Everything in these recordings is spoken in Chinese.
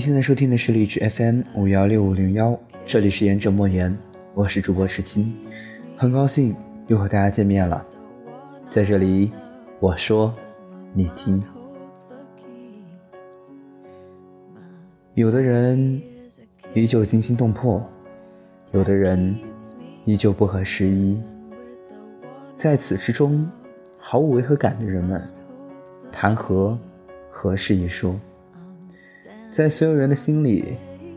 现在收听的是荔枝 FM 五幺六五零幺，这里是言者莫言，我是主播池青，很高兴又和大家见面了。在这里，我说，你听。有的人依旧惊心动魄，有的人依旧不合时宜，在此之中，毫无违和感的人们，谈何合适一说？在所有人的心里，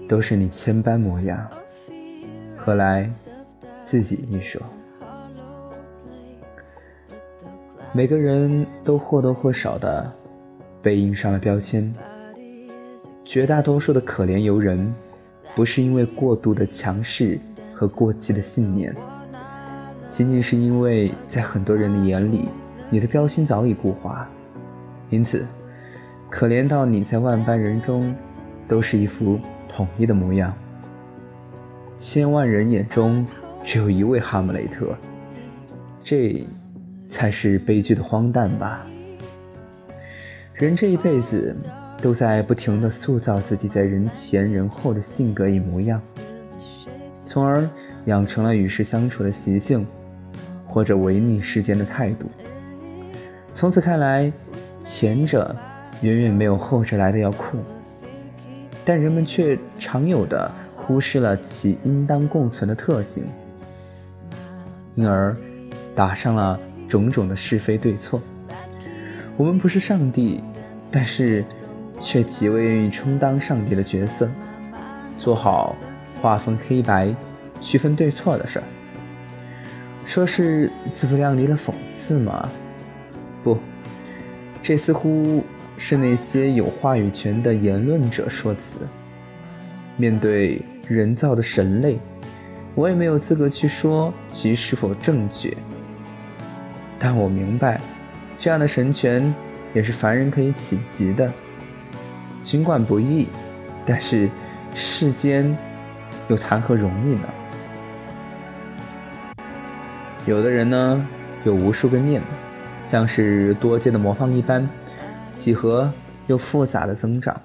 都是你千般模样，何来自己一说？每个人都或多或少的被印上了标签，绝大多数的可怜游人，不是因为过度的强势和过激的信念，仅仅是因为在很多人的眼里，你的标签早已固化，因此。可怜到你在万般人中，都是一副统一的模样。千万人眼中只有一位哈姆雷特，这才是悲剧的荒诞吧。人这一辈子都在不停的塑造自己在人前人后的性格与模样，从而养成了与世相处的习性，或者违逆世间的态度。从此看来，前者。远远没有后者来的要酷，但人们却常有的忽视了其应当共存的特性，因而打上了种种的是非对错。我们不是上帝，但是却极为愿意充当上帝的角色，做好划分黑白、区分对错的事儿。说是自不量力的讽刺吗？不，这似乎。是那些有话语权的言论者说辞。面对人造的神类，我也没有资格去说其是否正确。但我明白，这样的神权也是凡人可以企及的。尽管不易，但是世间又谈何容易呢？有的人呢，有无数个念，像是多阶的魔方一般。几何又复杂的增长，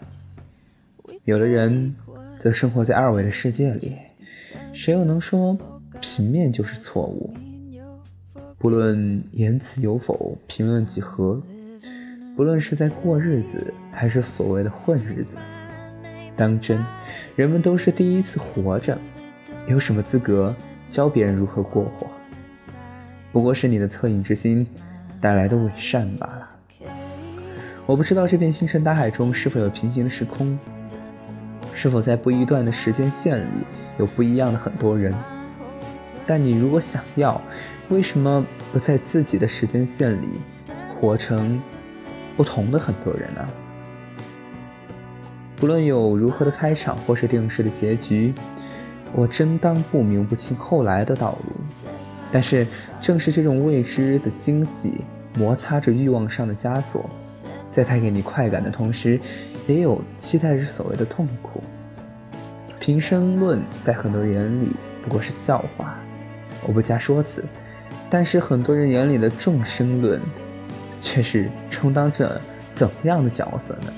有的人则生活在二维的世界里，谁又能说平面就是错误？不论言辞有否评论几何，不论是在过日子还是所谓的混日子，当真，人们都是第一次活着，有什么资格教别人如何过活？不过是你的恻隐之心带来的伪善罢了。我不知道这片星辰大海中是否有平行的时空，是否在不一段的时间线里有不一样的很多人。但你如果想要，为什么不在自己的时间线里活成不同的很多人呢？不论有如何的开场或是定式的结局，我真当不明不清后来的道路。但是正是这种未知的惊喜，摩擦着欲望上的枷锁。在带给你快感的同时，也有期待着所谓的痛苦。平生论在很多人眼里不过是笑话，我不加说辞。但是很多人眼里的众生论，却是充当着怎样的角色呢？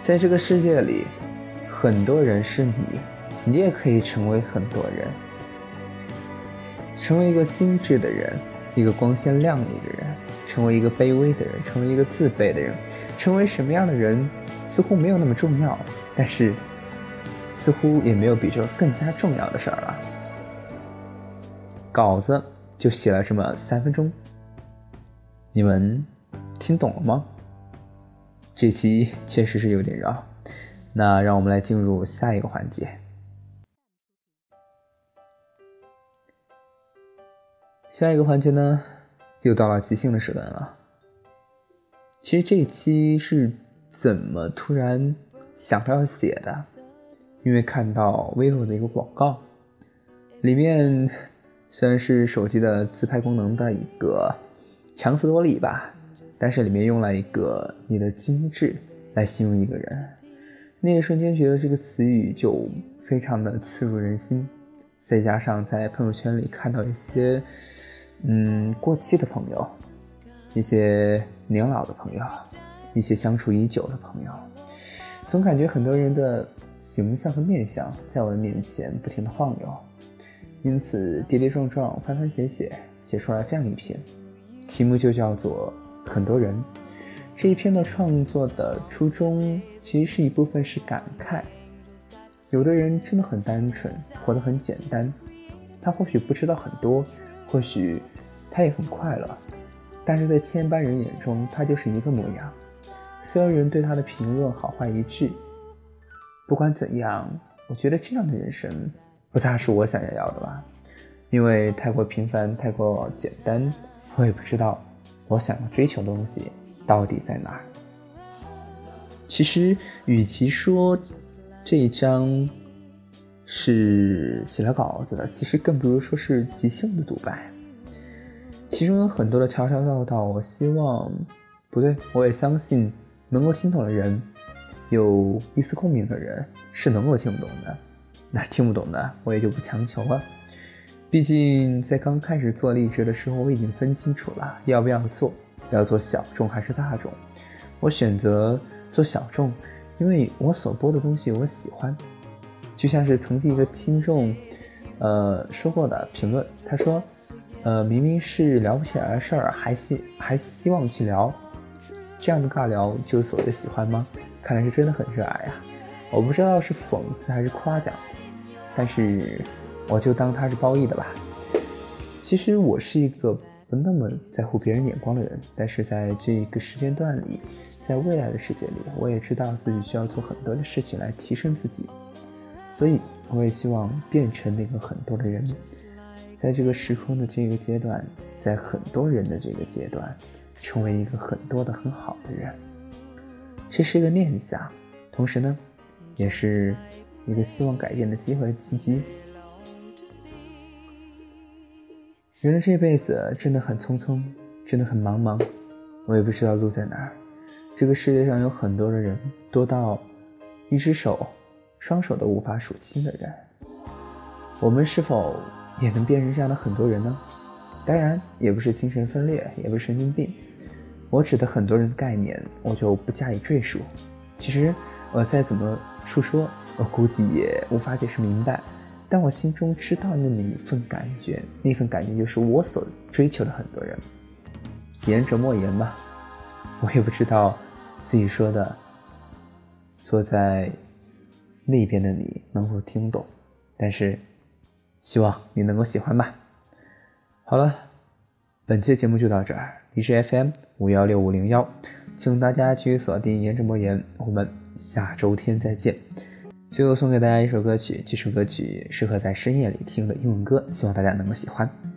在这个世界里，很多人是你，你也可以成为很多人，成为一个精致的人，一个光鲜亮丽的人。成为一个卑微的人，成为一个自卑的人，成为什么样的人，似乎没有那么重要，但是，似乎也没有比这更加重要的事儿了。稿子就写了这么三分钟，你们听懂了吗？这期确实是有点绕，那让我们来进入下一个环节。下一个环节呢？又到了即兴的时段了。其实这一期是怎么突然想到要写的？因为看到 vivo 的一个广告，里面虽然是手机的自拍功能的一个强词夺理吧，但是里面用了一个“你的精致”来形容一个人，那一瞬间觉得这个词语就非常的刺入人心。再加上在朋友圈里看到一些。嗯，过期的朋友，一些年老的朋友，一些相处已久的朋友，总感觉很多人的形象和面相在我的面前不停的晃悠，因此跌跌撞撞、翻翻写写，写出来这样一篇，题目就叫做《很多人》。这一篇的创作的初衷，其实是一部分是感慨。有的人真的很单纯，活得很简单，他或许不知道很多，或许他也很快乐，但是在千般人眼中，他就是一个模样。所有人对他的评论好坏一致。不管怎样，我觉得这样的人生不大是我想要的吧，因为太过平凡，太过简单，我也不知道我想要追求的东西到底在哪儿。其实，与其说这一章是写了稿子的，其实更不如说是即兴的独白。其中有很多的条条道道，我希望，不对，我也相信。能够听懂的人，有一丝共鸣的人是能够听懂的，那听不懂的我也就不强求了。毕竟在刚开始做励志的时候，我已经分清楚了要不要做，要做小众还是大众。我选择做小众，因为我所播的东西我喜欢。就像是曾经一个听众，呃说过的评论，他说，呃明明是聊不起来的事儿，还希还希望去聊。这样的尬聊就是所谓的喜欢吗？看来是真的很热爱啊！我不知道是讽刺还是夸奖，但是我就当他是褒义的吧。其实我是一个不那么在乎别人眼光的人，但是在这个时间段里，在未来的世界里，我也知道自己需要做很多的事情来提升自己，所以我也希望变成那个很多的人，在这个时空的这个阶段，在很多人的这个阶段。成为一个很多的很好的人，这是一个念想，同时呢，也是一个希望改变的机会契机。人的这辈子真的很匆匆，真的很茫茫，我也不知道路在哪儿。这个世界上有很多的人，多到一只手、双手都无法数清的人。我们是否也能变成这样的很多人呢？当然，也不是精神分裂，也不是神经病。我指的很多人的概念，我就不加以赘述。其实，我再怎么述说，我估计也无法解释明白。但我心中知道那么一份感觉，那份感觉就是我所追求的很多人。言者莫言吧，我也不知道自己说的，坐在那边的你能否听懂。但是，希望你能够喜欢吧。好了，本期节目就到这儿。荔枝 FM 五幺六五零幺，请大家继续锁定言之莫言，我们下周天再见。最后送给大家一首歌曲，这首歌曲适合在深夜里听的英文歌，希望大家能够喜欢。